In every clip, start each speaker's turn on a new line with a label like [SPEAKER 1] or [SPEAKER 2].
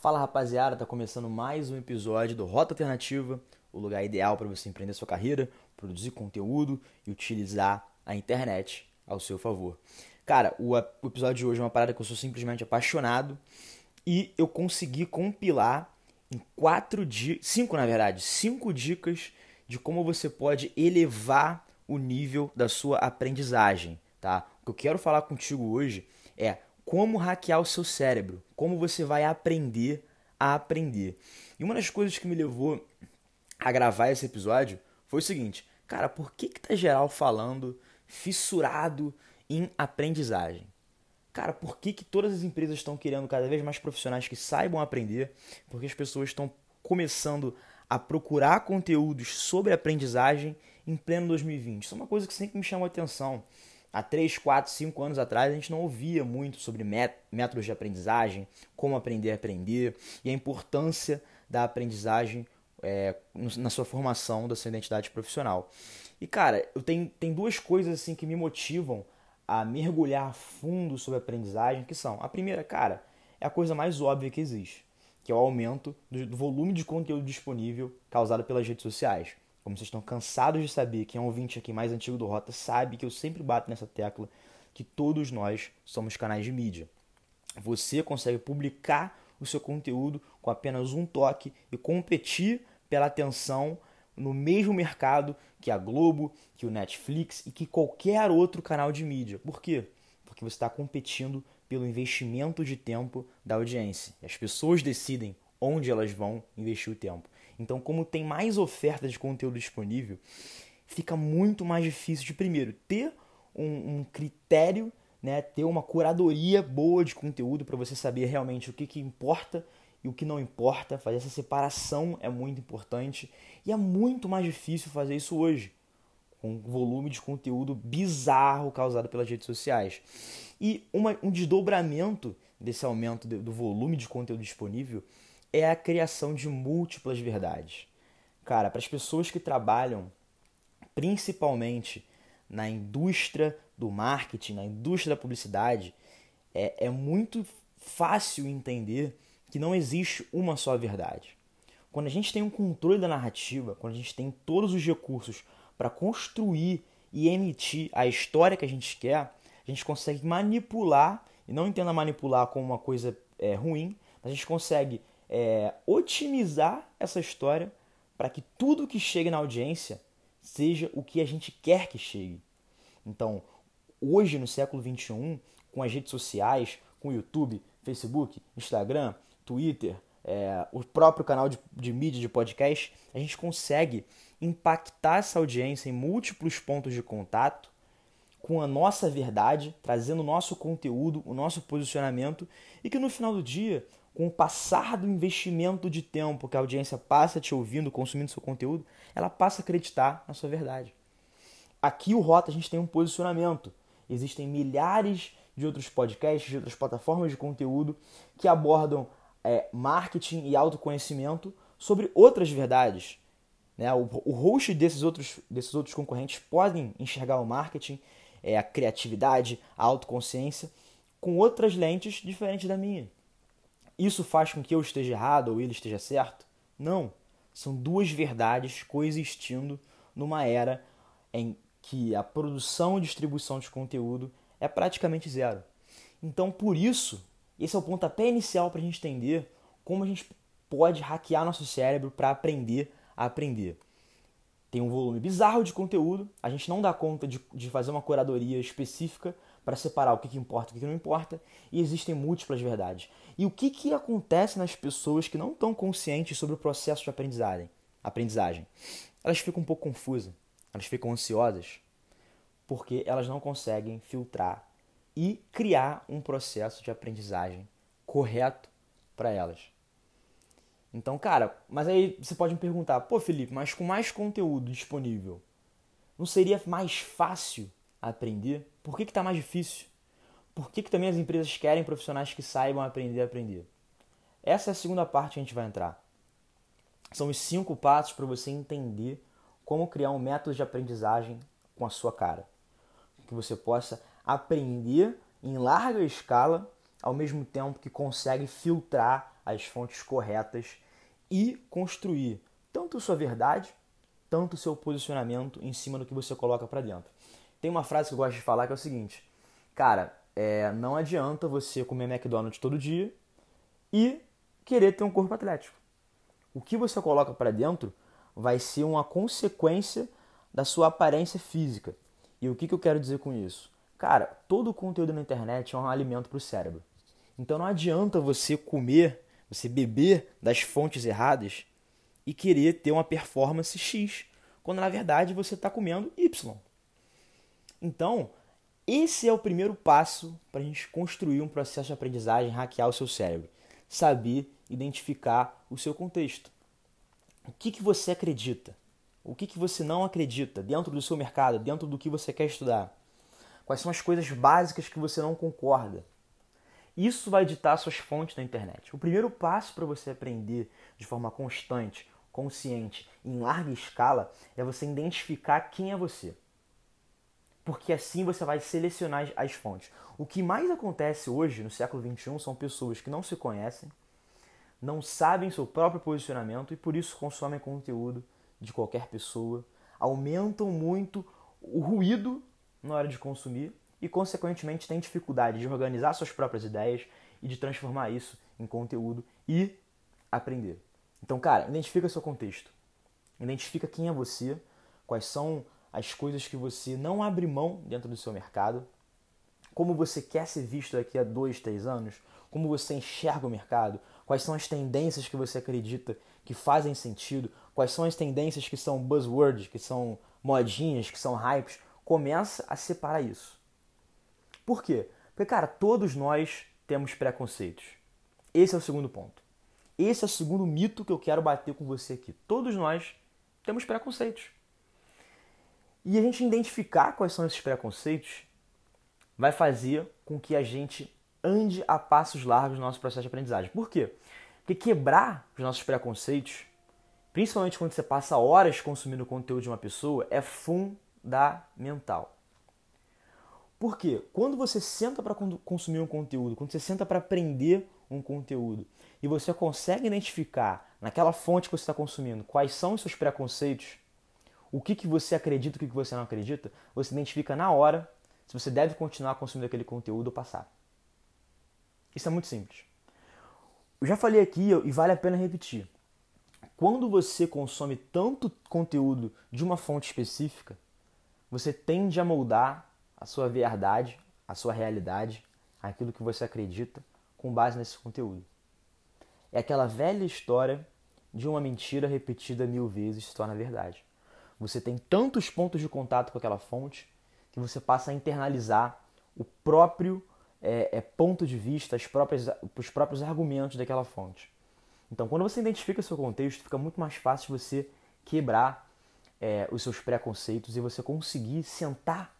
[SPEAKER 1] Fala rapaziada, tá começando mais um episódio do Rota Alternativa, o lugar ideal para você empreender sua carreira, produzir conteúdo e utilizar a internet ao seu favor. Cara, o, episódio de hoje é uma parada que eu sou simplesmente apaixonado e eu consegui compilar em quatro dias, cinco na verdade, cinco dicas de como você pode elevar o nível da sua aprendizagem, tá? O que eu quero falar contigo hoje é como hackear o seu cérebro, como você vai aprender a aprender. E uma das coisas que me levou a gravar esse episódio foi o seguinte, cara, por que que tá geral falando fissurado em aprendizagem? Cara, por que, que todas as empresas estão querendo cada vez mais profissionais que saibam aprender? Porque as pessoas estão começando a procurar conteúdos sobre aprendizagem em pleno 2020. Isso é uma coisa que sempre me chamou a atenção há 3, 4, 5 anos atrás, a gente não ouvia muito sobre métodos de aprendizagem, como aprender a aprender e a importância da aprendizagem é, na sua formação da sua identidade profissional. E cara, eu tenho, tem duas coisas assim que me motivam a mergulhar fundo sobre a aprendizagem, que são, a primeira, cara, é a coisa mais óbvia que existe, que é o aumento do, do volume de conteúdo disponível causado pelas redes sociais. Como vocês estão cansados de saber, quem é um ouvinte aqui mais antigo do Rota sabe que eu sempre bato nessa tecla que todos nós somos canais de mídia. Você consegue publicar o seu conteúdo com apenas um toque e competir pela atenção no mesmo mercado que a Globo, que o Netflix e que qualquer outro canal de mídia. Por quê? Porque você está competindo pelo investimento de tempo da audiência. E as pessoas decidem onde elas vão investir o tempo. Então, como tem mais oferta de conteúdo disponível, fica muito mais difícil de, primeiro, ter um, um critério, né, ter uma curadoria boa de conteúdo para você saber realmente o que, que importa e o que não importa. Fazer essa separação é muito importante e é muito mais difícil fazer isso hoje, com um volume de conteúdo bizarro causado pelas redes sociais. E uma, um desdobramento desse aumento do volume de conteúdo disponível é a criação de múltiplas verdades. Cara, para as pessoas que trabalham principalmente na indústria do marketing, na indústria da publicidade, é, é muito fácil entender que não existe uma só verdade. Quando a gente tem um controle da narrativa, quando a gente tem todos os recursos para construir e emitir a história que a gente quer, a gente consegue manipular, e não entenda manipular como uma coisa é, ruim, mas a gente consegue é, otimizar essa história para que tudo que chegue na audiência seja o que a gente quer que chegue. Então, hoje no século XXI, com as redes sociais, com o YouTube, Facebook, Instagram, Twitter, é, o próprio canal de, de mídia de podcast, a gente consegue impactar essa audiência em múltiplos pontos de contato com a nossa verdade, trazendo o nosso conteúdo, o nosso posicionamento e que no final do dia com o passar do investimento de tempo que a audiência passa te ouvindo, consumindo seu conteúdo, ela passa a acreditar na sua verdade. Aqui o Rota a gente tem um posicionamento. Existem milhares de outros podcasts, de outras plataformas de conteúdo que abordam é, marketing e autoconhecimento sobre outras verdades. Né? O, o host desses outros, desses outros concorrentes podem enxergar o marketing, é, a criatividade, a autoconsciência com outras lentes diferentes da minha. Isso faz com que eu esteja errado ou ele esteja certo? Não. São duas verdades coexistindo numa era em que a produção e distribuição de conteúdo é praticamente zero. Então, por isso, esse é o pontapé inicial para a gente entender como a gente pode hackear nosso cérebro para aprender a aprender. Tem um volume bizarro de conteúdo, a gente não dá conta de, de fazer uma curadoria específica para separar o que, que importa e o que, que não importa, e existem múltiplas verdades. E o que, que acontece nas pessoas que não estão conscientes sobre o processo de aprendizagem? aprendizagem? Elas ficam um pouco confusas, elas ficam ansiosas, porque elas não conseguem filtrar e criar um processo de aprendizagem correto para elas. Então, cara, mas aí você pode me perguntar, pô, Felipe, mas com mais conteúdo disponível, não seria mais fácil aprender? Por que está mais difícil? Por que, que também as empresas querem profissionais que saibam aprender a aprender? Essa é a segunda parte que a gente vai entrar. São os cinco passos para você entender como criar um método de aprendizagem com a sua cara. Que você possa aprender em larga escala ao mesmo tempo que consegue filtrar as fontes corretas e construir tanto sua verdade, tanto seu posicionamento em cima do que você coloca para dentro. Tem uma frase que eu gosto de falar que é o seguinte: cara, é, não adianta você comer McDonald's todo dia e querer ter um corpo atlético. O que você coloca para dentro vai ser uma consequência da sua aparência física. E o que, que eu quero dizer com isso? Cara, todo o conteúdo na internet é um alimento para o cérebro. Então não adianta você comer, você beber das fontes erradas e querer ter uma performance X, quando na verdade você está comendo Y. Então, esse é o primeiro passo para a gente construir um processo de aprendizagem, hackear o seu cérebro. Saber identificar o seu contexto. O que, que você acredita? O que, que você não acredita dentro do seu mercado, dentro do que você quer estudar? Quais são as coisas básicas que você não concorda? Isso vai ditar suas fontes na internet. O primeiro passo para você aprender de forma constante, consciente, em larga escala, é você identificar quem é você. Porque assim você vai selecionar as fontes. O que mais acontece hoje, no século XXI, são pessoas que não se conhecem, não sabem seu próprio posicionamento e por isso consomem conteúdo de qualquer pessoa, aumentam muito o ruído na hora de consumir e, consequentemente, têm dificuldade de organizar suas próprias ideias e de transformar isso em conteúdo e aprender. Então, cara, identifica seu contexto. Identifica quem é você, quais são as coisas que você não abre mão dentro do seu mercado, como você quer ser visto daqui a dois, três anos, como você enxerga o mercado, quais são as tendências que você acredita que fazem sentido, quais são as tendências que são buzzwords, que são modinhas, que são hypes, começa a separar isso. Por quê? Porque, cara, todos nós temos preconceitos. Esse é o segundo ponto. Esse é o segundo mito que eu quero bater com você aqui. Todos nós temos preconceitos. E a gente identificar quais são esses preconceitos vai fazer com que a gente ande a passos largos no nosso processo de aprendizagem. Por quê? Porque quebrar os nossos preconceitos, principalmente quando você passa horas consumindo o conteúdo de uma pessoa, é fundamental. Por quê? Quando você senta para consumir um conteúdo, quando você senta para aprender um conteúdo e você consegue identificar naquela fonte que você está consumindo quais são os seus preconceitos, o que, que você acredita e o que, que você não acredita, você identifica na hora se você deve continuar consumindo aquele conteúdo ou passar. Isso é muito simples. Eu já falei aqui e vale a pena repetir. Quando você consome tanto conteúdo de uma fonte específica, você tende a moldar a sua verdade, a sua realidade, aquilo que você acredita com base nesse conteúdo. É aquela velha história de uma mentira repetida mil vezes se torna verdade. Você tem tantos pontos de contato com aquela fonte que você passa a internalizar o próprio é, é, ponto de vista, as próprias, os próprios argumentos daquela fonte. Então, quando você identifica seu contexto, fica muito mais fácil você quebrar é, os seus preconceitos e você conseguir sentar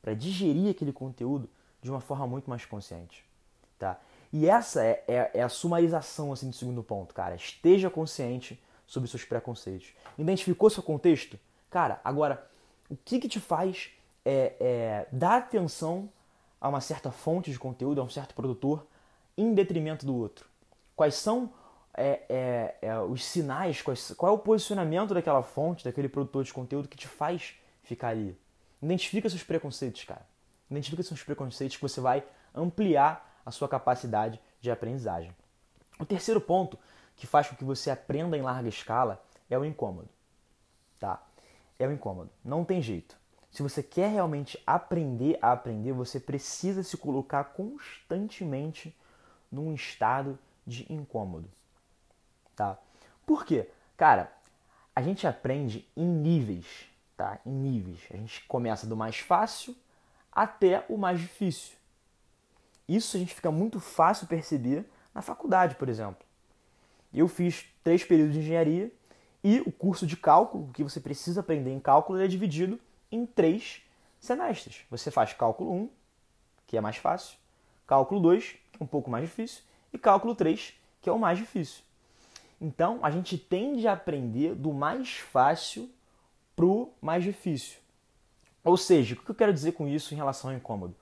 [SPEAKER 1] para digerir aquele conteúdo de uma forma muito mais consciente. Tá? E essa é, é, é, a sumarização assim, do segundo ponto, cara. Esteja consciente sobre seus preconceitos. Identificou seu contexto? Cara, agora, o que, que te faz é, é, dar atenção a uma certa fonte de conteúdo, a um certo produtor, em detrimento do outro? Quais são é, é, é, os sinais, quais, qual é o posicionamento daquela fonte, daquele produtor de conteúdo que te faz ficar ali? Identifica seus preconceitos, cara. Identifica seus preconceitos que você vai ampliar a sua capacidade de aprendizagem. O terceiro ponto que faz com que você aprenda em larga escala é o incômodo. Tá? É o incômodo. Não tem jeito. Se você quer realmente aprender a aprender, você precisa se colocar constantemente num estado de incômodo, tá? Por quê? Cara, a gente aprende em níveis, tá? Em níveis. A gente começa do mais fácil até o mais difícil. Isso a gente fica muito fácil perceber na faculdade, por exemplo. Eu fiz três períodos de engenharia e o curso de cálculo, que você precisa aprender em cálculo, é dividido em três semestres. Você faz cálculo 1, que é mais fácil, cálculo 2, que é um pouco mais difícil, e cálculo 3, que é o mais difícil. Então, a gente tende a aprender do mais fácil para o mais difícil. Ou seja, o que eu quero dizer com isso em relação ao incômodo?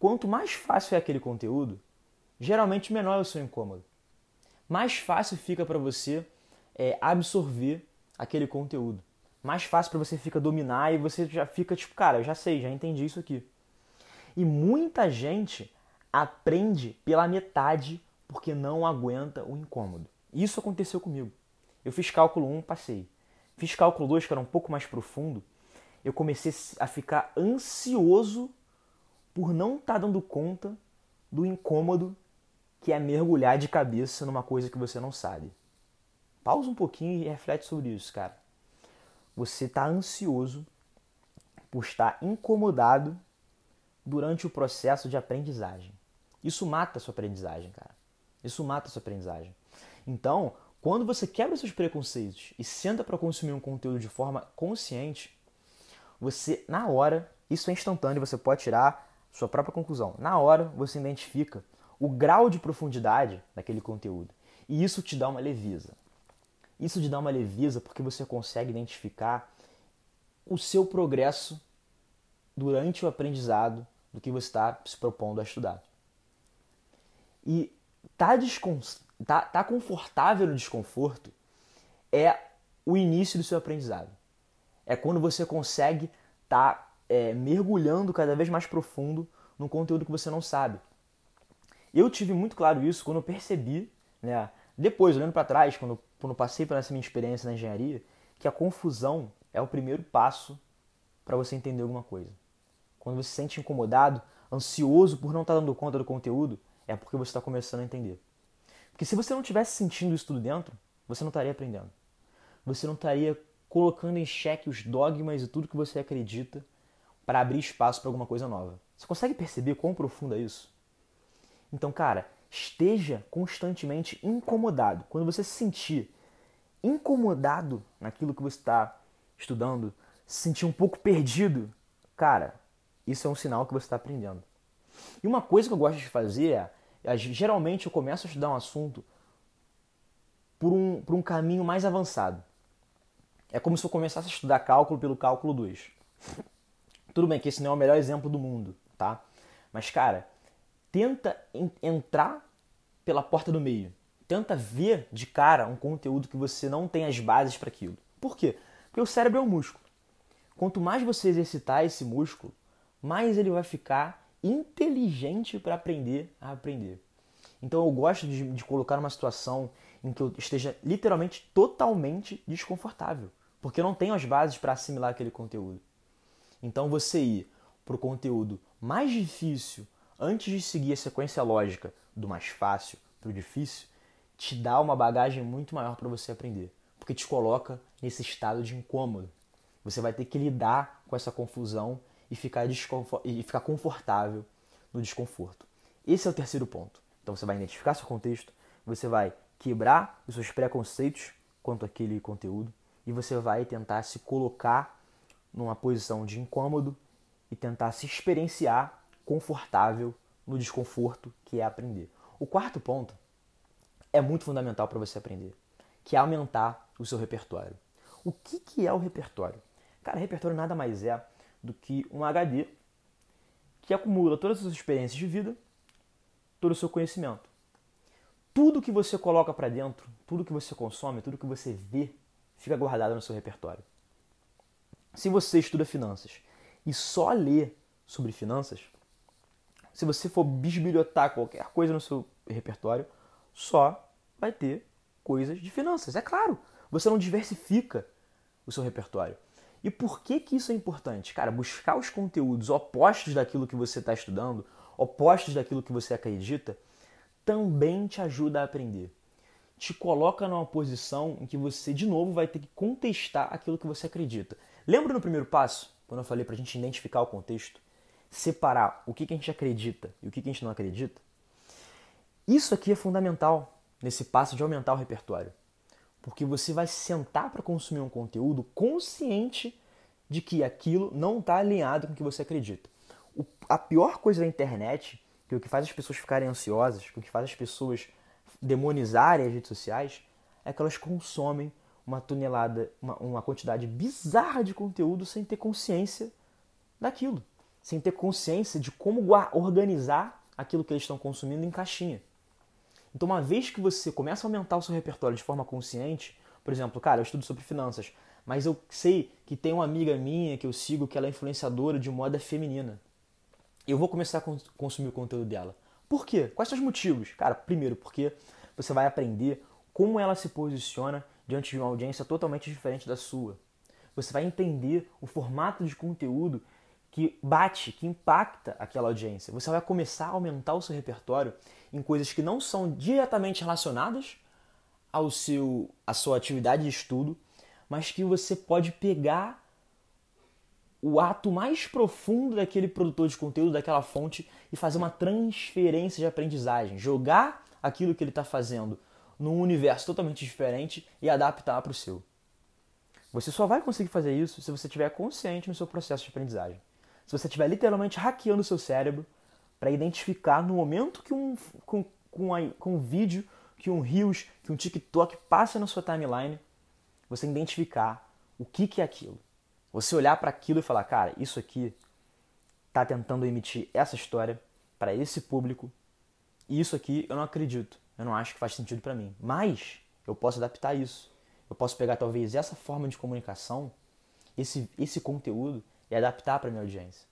[SPEAKER 1] Quanto mais fácil é aquele conteúdo, geralmente menor é o seu incômodo. Mais fácil fica para você é, absorver aquele conteúdo. Mais fácil para você fica dominar e você já fica tipo, cara, eu já sei, já entendi isso aqui. E muita gente aprende pela metade porque não aguenta o incômodo. Isso aconteceu comigo. Eu fiz cálculo 1, passei. Fiz cálculo 2, que era um pouco mais profundo. Eu comecei a ficar ansioso por não estar tá dando conta do incômodo que é mergulhar de cabeça numa coisa que você não sabe. Pausa um pouquinho e reflete sobre isso, cara. Você está ansioso por estar incomodado durante o processo de aprendizagem. Isso mata a sua aprendizagem, cara. Isso mata a sua aprendizagem. Então, quando você quebra seus preconceitos e senta para consumir um conteúdo de forma consciente, você, na hora, isso é instantâneo, você pode tirar sua própria conclusão. Na hora, você identifica o grau de profundidade daquele conteúdo. E isso te dá uma leveza. Isso te dá uma leveza porque você consegue identificar o seu progresso durante o aprendizado do que você está se propondo a estudar. E tá, descon... tá, tá confortável no desconforto é o início do seu aprendizado. É quando você consegue estar tá, é, mergulhando cada vez mais profundo no conteúdo que você não sabe. Eu tive muito claro isso quando eu percebi, né, depois, olhando para trás, quando, quando passei por essa minha experiência na engenharia, que a confusão é o primeiro passo para você entender alguma coisa. Quando você se sente incomodado, ansioso por não estar tá dando conta do conteúdo, é porque você está começando a entender. Porque se você não tivesse sentindo isso tudo dentro, você não estaria aprendendo. Você não estaria colocando em xeque os dogmas e tudo que você acredita para abrir espaço para alguma coisa nova. Você consegue perceber quão profundo é isso? Então, cara, esteja constantemente incomodado. Quando você se sentir incomodado naquilo que você está estudando, se sentir um pouco perdido, cara, isso é um sinal que você está aprendendo. E uma coisa que eu gosto de fazer é geralmente eu começo a estudar um assunto por um, por um caminho mais avançado. É como se eu começasse a estudar cálculo pelo cálculo 2. Tudo bem que esse não é o melhor exemplo do mundo, tá? Mas, cara, tenta entrar pela porta do meio. Tenta ver de cara um conteúdo que você não tem as bases para aquilo. Por quê? Porque o cérebro é um músculo. Quanto mais você exercitar esse músculo, mais ele vai ficar inteligente para aprender a aprender. Então eu gosto de, de colocar numa situação em que eu esteja literalmente totalmente desconfortável, porque eu não tenho as bases para assimilar aquele conteúdo. Então você ir para o conteúdo mais difícil antes de seguir a sequência lógica do mais fácil para o difícil, te dá uma bagagem muito maior para você aprender, porque te coloca nesse estado de incômodo. Você vai ter que lidar com essa confusão e ficar, e ficar confortável no desconforto. Esse é o terceiro ponto. Então você vai identificar seu contexto, você vai quebrar os seus preconceitos quanto àquele conteúdo e você vai tentar se colocar numa posição de incômodo e tentar se experienciar confortável no desconforto que é aprender. O quarto ponto é muito fundamental para você aprender, que é aumentar o seu repertório. O que, que é o repertório? Cara, repertório nada mais é do que um HD que acumula todas as suas experiências de vida, todo o seu conhecimento. Tudo que você coloca para dentro, tudo que você consome, tudo que você vê, fica guardado no seu repertório. Se você estuda finanças e só lê sobre finanças, se você for bisbilhotar qualquer coisa no seu repertório, só vai ter coisas de finanças. É claro, você não diversifica o seu repertório. E por que, que isso é importante? Cara, buscar os conteúdos opostos daquilo que você está estudando, opostos daquilo que você acredita, também te ajuda a aprender. Te coloca numa posição em que você, de novo, vai ter que contestar aquilo que você acredita. Lembra no primeiro passo, quando eu falei para a gente identificar o contexto? Separar o que, que a gente acredita e o que, que a gente não acredita? Isso aqui é fundamental nesse passo de aumentar o repertório porque você vai sentar para consumir um conteúdo consciente de que aquilo não está alinhado com o que você acredita. O, a pior coisa da internet, que é o que faz as pessoas ficarem ansiosas, que é o que faz as pessoas demonizarem as redes sociais, é que elas consomem uma tonelada, uma, uma quantidade bizarra de conteúdo sem ter consciência daquilo, sem ter consciência de como organizar aquilo que eles estão consumindo em caixinha. Então, uma vez que você começa a aumentar o seu repertório de forma consciente, por exemplo, cara, eu estudo sobre finanças, mas eu sei que tem uma amiga minha que eu sigo que ela é influenciadora de moda feminina. Eu vou começar a consumir o conteúdo dela. Por quê? Quais são os motivos? Cara, primeiro, porque você vai aprender como ela se posiciona diante de uma audiência totalmente diferente da sua. Você vai entender o formato de conteúdo que bate, que impacta aquela audiência. Você vai começar a aumentar o seu repertório em coisas que não são diretamente relacionadas ao seu, à sua atividade de estudo, mas que você pode pegar o ato mais profundo daquele produtor de conteúdo, daquela fonte, e fazer uma transferência de aprendizagem. Jogar aquilo que ele está fazendo num universo totalmente diferente e adaptar para o seu. Você só vai conseguir fazer isso se você estiver consciente no seu processo de aprendizagem. Se você estiver literalmente hackeando o seu cérebro para identificar no momento que um, com, com, a, com um vídeo, que um Reels, que um TikTok passa na sua timeline, você identificar o que, que é aquilo. Você olhar para aquilo e falar, cara, isso aqui está tentando emitir essa história para esse público e isso aqui eu não acredito, eu não acho que faz sentido para mim. Mas eu posso adaptar isso. Eu posso pegar talvez essa forma de comunicação, esse, esse conteúdo e adaptar para minha audiência.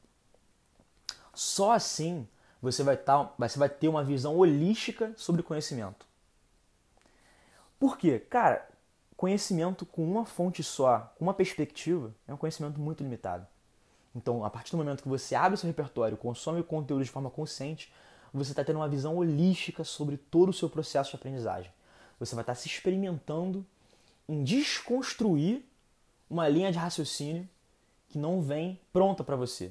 [SPEAKER 1] Só assim você vai, tá, você vai ter uma visão holística sobre conhecimento. Por quê? Cara, conhecimento com uma fonte só, com uma perspectiva, é um conhecimento muito limitado. Então, a partir do momento que você abre seu repertório, consome o conteúdo de forma consciente, você está tendo uma visão holística sobre todo o seu processo de aprendizagem. Você vai estar se experimentando em desconstruir uma linha de raciocínio que não vem pronta para você.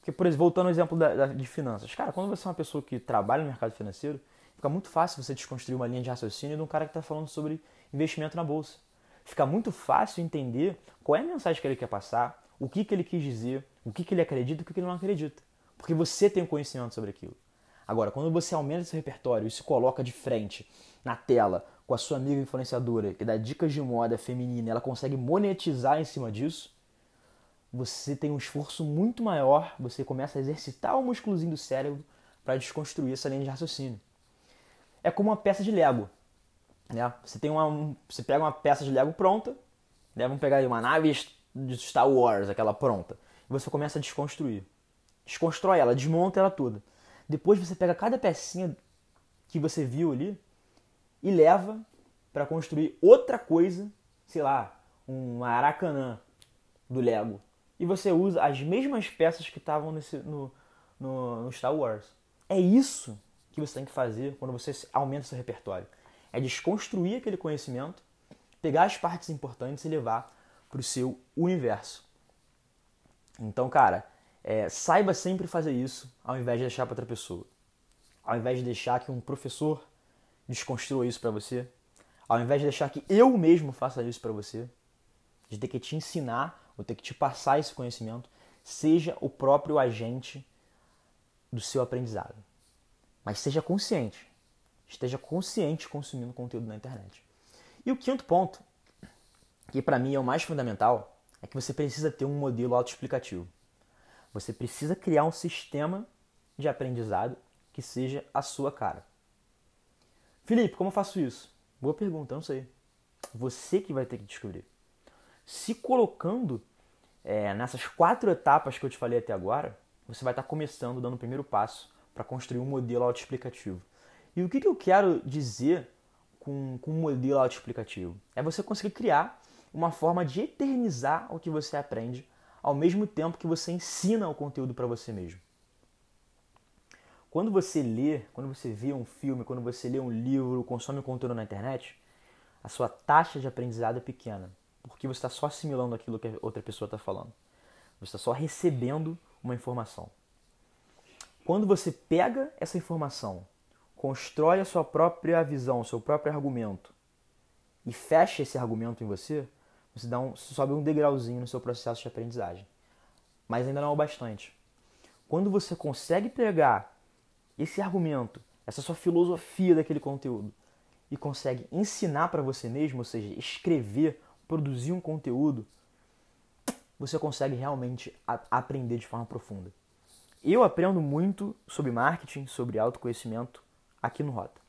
[SPEAKER 1] Porque, por exemplo, voltando ao exemplo da, da, de finanças. Cara, quando você é uma pessoa que trabalha no mercado financeiro, fica muito fácil você desconstruir uma linha de raciocínio de um cara que está falando sobre investimento na bolsa. Fica muito fácil entender qual é a mensagem que ele quer passar, o que, que ele quis dizer, o que, que ele acredita e o que, que ele não acredita. Porque você tem o conhecimento sobre aquilo. Agora, quando você aumenta esse repertório e se coloca de frente na tela com a sua amiga influenciadora que dá dicas de moda feminina, ela consegue monetizar em cima disso, você tem um esforço muito maior, você começa a exercitar o músculozinho do cérebro para desconstruir essa linha de raciocínio. É como uma peça de Lego. Né? Você, tem uma, você pega uma peça de Lego pronta, né? vamos pegar uma nave de Star Wars, aquela pronta, e você começa a desconstruir. Desconstrói ela, desmonta ela toda. Depois você pega cada pecinha que você viu ali e leva para construir outra coisa, sei lá, um Aracanã do Lego. E você usa as mesmas peças que estavam no, no, no Star Wars. É isso que você tem que fazer quando você aumenta seu repertório. É desconstruir aquele conhecimento, pegar as partes importantes e levar para o seu universo. Então, cara, é, saiba sempre fazer isso ao invés de deixar para outra pessoa. Ao invés de deixar que um professor desconstrua isso para você, ao invés de deixar que eu mesmo faça isso para você, de ter que te ensinar ou ter que te passar esse conhecimento, seja o próprio agente do seu aprendizado. Mas seja consciente. Esteja consciente consumindo conteúdo na internet. E o quinto ponto, que para mim é o mais fundamental, é que você precisa ter um modelo autoexplicativo. Você precisa criar um sistema de aprendizado que seja a sua cara. Felipe, como eu faço isso? Boa pergunta, não sei. Você que vai ter que descobrir. Se colocando é, nessas quatro etapas que eu te falei até agora, você vai estar começando, dando o primeiro passo para construir um modelo autoexplicativo. E o que, que eu quero dizer com, com um modelo autoexplicativo? É você conseguir criar uma forma de eternizar o que você aprende ao mesmo tempo que você ensina o conteúdo para você mesmo. Quando você lê, quando você vê um filme, quando você lê um livro, consome conteúdo na internet, a sua taxa de aprendizado é pequena, porque você está só assimilando aquilo que a outra pessoa está falando. Você está só recebendo uma informação. Quando você pega essa informação, constrói a sua própria visão, o seu próprio argumento e fecha esse argumento em você, você dá um, sobe um degrauzinho no seu processo de aprendizagem. Mas ainda não é o bastante. Quando você consegue pegar esse argumento, essa sua filosofia daquele conteúdo e consegue ensinar para você mesmo, ou seja, escrever, produzir um conteúdo, você consegue realmente aprender de forma profunda. Eu aprendo muito sobre marketing, sobre autoconhecimento aqui no Rota.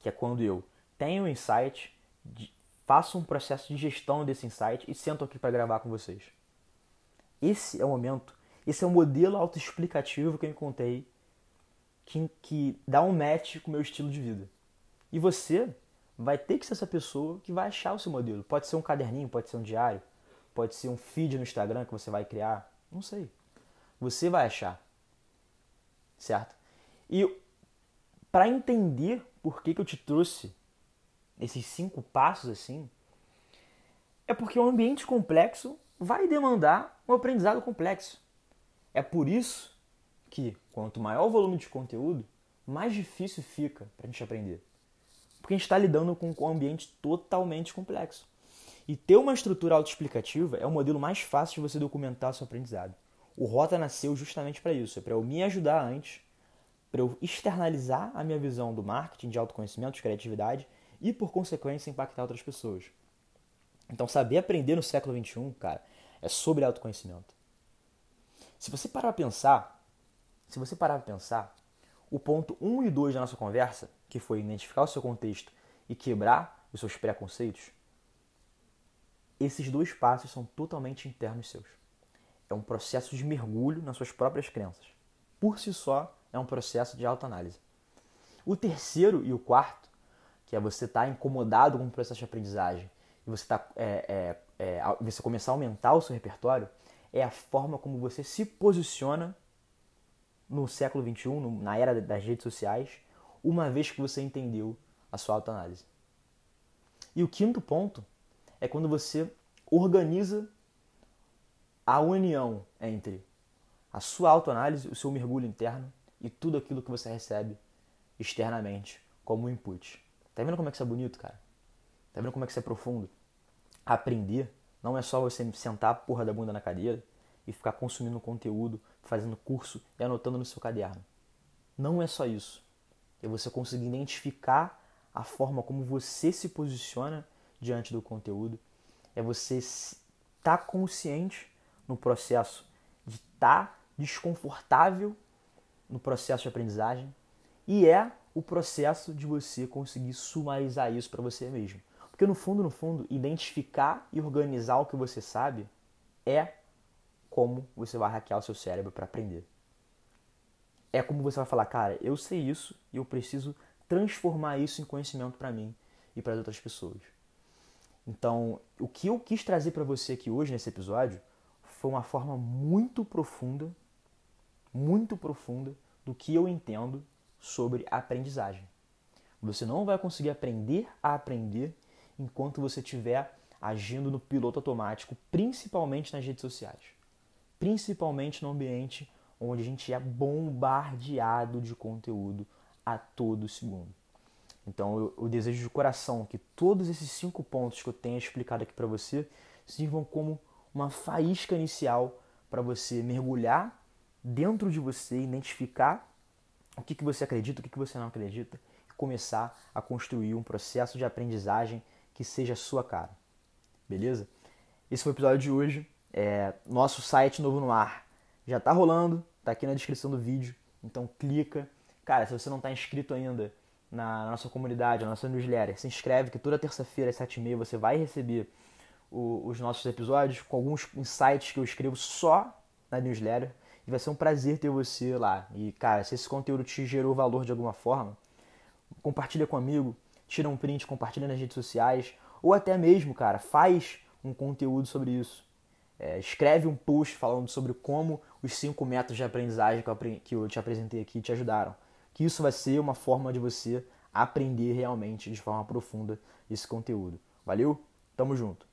[SPEAKER 1] que é quando eu tenho um insight, faço um processo de gestão desse insight e sento aqui para gravar com vocês. Esse é o momento, esse é o modelo autoexplicativo que eu encontrei que, que dá um match com o meu estilo de vida. E você vai ter que ser essa pessoa que vai achar o seu modelo. Pode ser um caderninho, pode ser um diário, pode ser um feed no Instagram que você vai criar, não sei. Você vai achar. Certo? E para entender por que, que eu te trouxe esses cinco passos assim, é porque um ambiente complexo vai demandar um aprendizado complexo. É por isso que quanto maior o volume de conteúdo, mais difícil fica para a gente aprender. Porque a gente está lidando com um ambiente totalmente complexo. E ter uma estrutura autoexplicativa é o modelo mais fácil de você documentar seu aprendizado. O Rota nasceu justamente para isso, é para eu me ajudar antes, para eu externalizar a minha visão do marketing, de autoconhecimento, de criatividade e, por consequência, impactar outras pessoas. Então, saber aprender no século XXI, cara, é sobre autoconhecimento. Se você parar para pensar, se você parar para pensar, o ponto 1 e 2 da nossa conversa, que foi identificar o seu contexto e quebrar os seus preconceitos, esses dois passos são totalmente internos seus. É um processo de mergulho nas suas próprias crenças. Por si só, é um processo de autoanálise. O terceiro e o quarto, que é você estar tá incomodado com o processo de aprendizagem e você, tá, é, é, é, você começar a aumentar o seu repertório, é a forma como você se posiciona no século XXI, na era das redes sociais, uma vez que você entendeu a sua autoanálise. E o quinto ponto é quando você organiza a união entre a sua autoanálise, o seu mergulho interno e tudo aquilo que você recebe externamente como input. Tá vendo como é que isso é bonito, cara? Tá vendo como é que isso é profundo? Aprender não é só você sentar a porra da bunda na cadeira e ficar consumindo conteúdo, fazendo curso e anotando no seu caderno. Não é só isso. É você conseguir identificar a forma como você se posiciona diante do conteúdo. É você estar tá consciente no processo de estar tá desconfortável no processo de aprendizagem e é o processo de você conseguir sumarizar isso para você mesmo. Porque no fundo, no fundo, identificar e organizar o que você sabe é como você vai hackear o seu cérebro para aprender. É como você vai falar, cara, eu sei isso e eu preciso transformar isso em conhecimento para mim e para outras pessoas. Então, o que eu quis trazer para você aqui hoje nesse episódio foi uma forma muito profunda muito profunda do que eu entendo sobre aprendizagem. Você não vai conseguir aprender a aprender enquanto você estiver agindo no piloto automático, principalmente nas redes sociais. Principalmente no ambiente onde a gente é bombardeado de conteúdo a todo segundo. Então eu, eu desejo de coração que todos esses cinco pontos que eu tenho explicado aqui para você sirvam como uma faísca inicial para você mergulhar dentro de você, identificar o que, que você acredita, o que, que você não acredita e começar a construir um processo de aprendizagem que seja a sua cara. Beleza? Esse foi o episódio de hoje. É, nosso site Novo no Ar já está rolando, está aqui na descrição do vídeo. Então clica. Cara, se você não está inscrito ainda na nossa comunidade, na nossa newsletter, se inscreve que toda terça-feira às 7h30 você vai receber o, os nossos episódios com alguns insights que eu escrevo só na newsletter. E vai ser um prazer ter você lá. E, cara, se esse conteúdo te gerou valor de alguma forma, compartilha com um amigo, tira um print, compartilha nas redes sociais, ou até mesmo, cara, faz um conteúdo sobre isso. É, escreve um post falando sobre como os cinco métodos de aprendizagem que eu, que eu te apresentei aqui te ajudaram. Que isso vai ser uma forma de você aprender realmente de forma profunda esse conteúdo. Valeu? Tamo junto!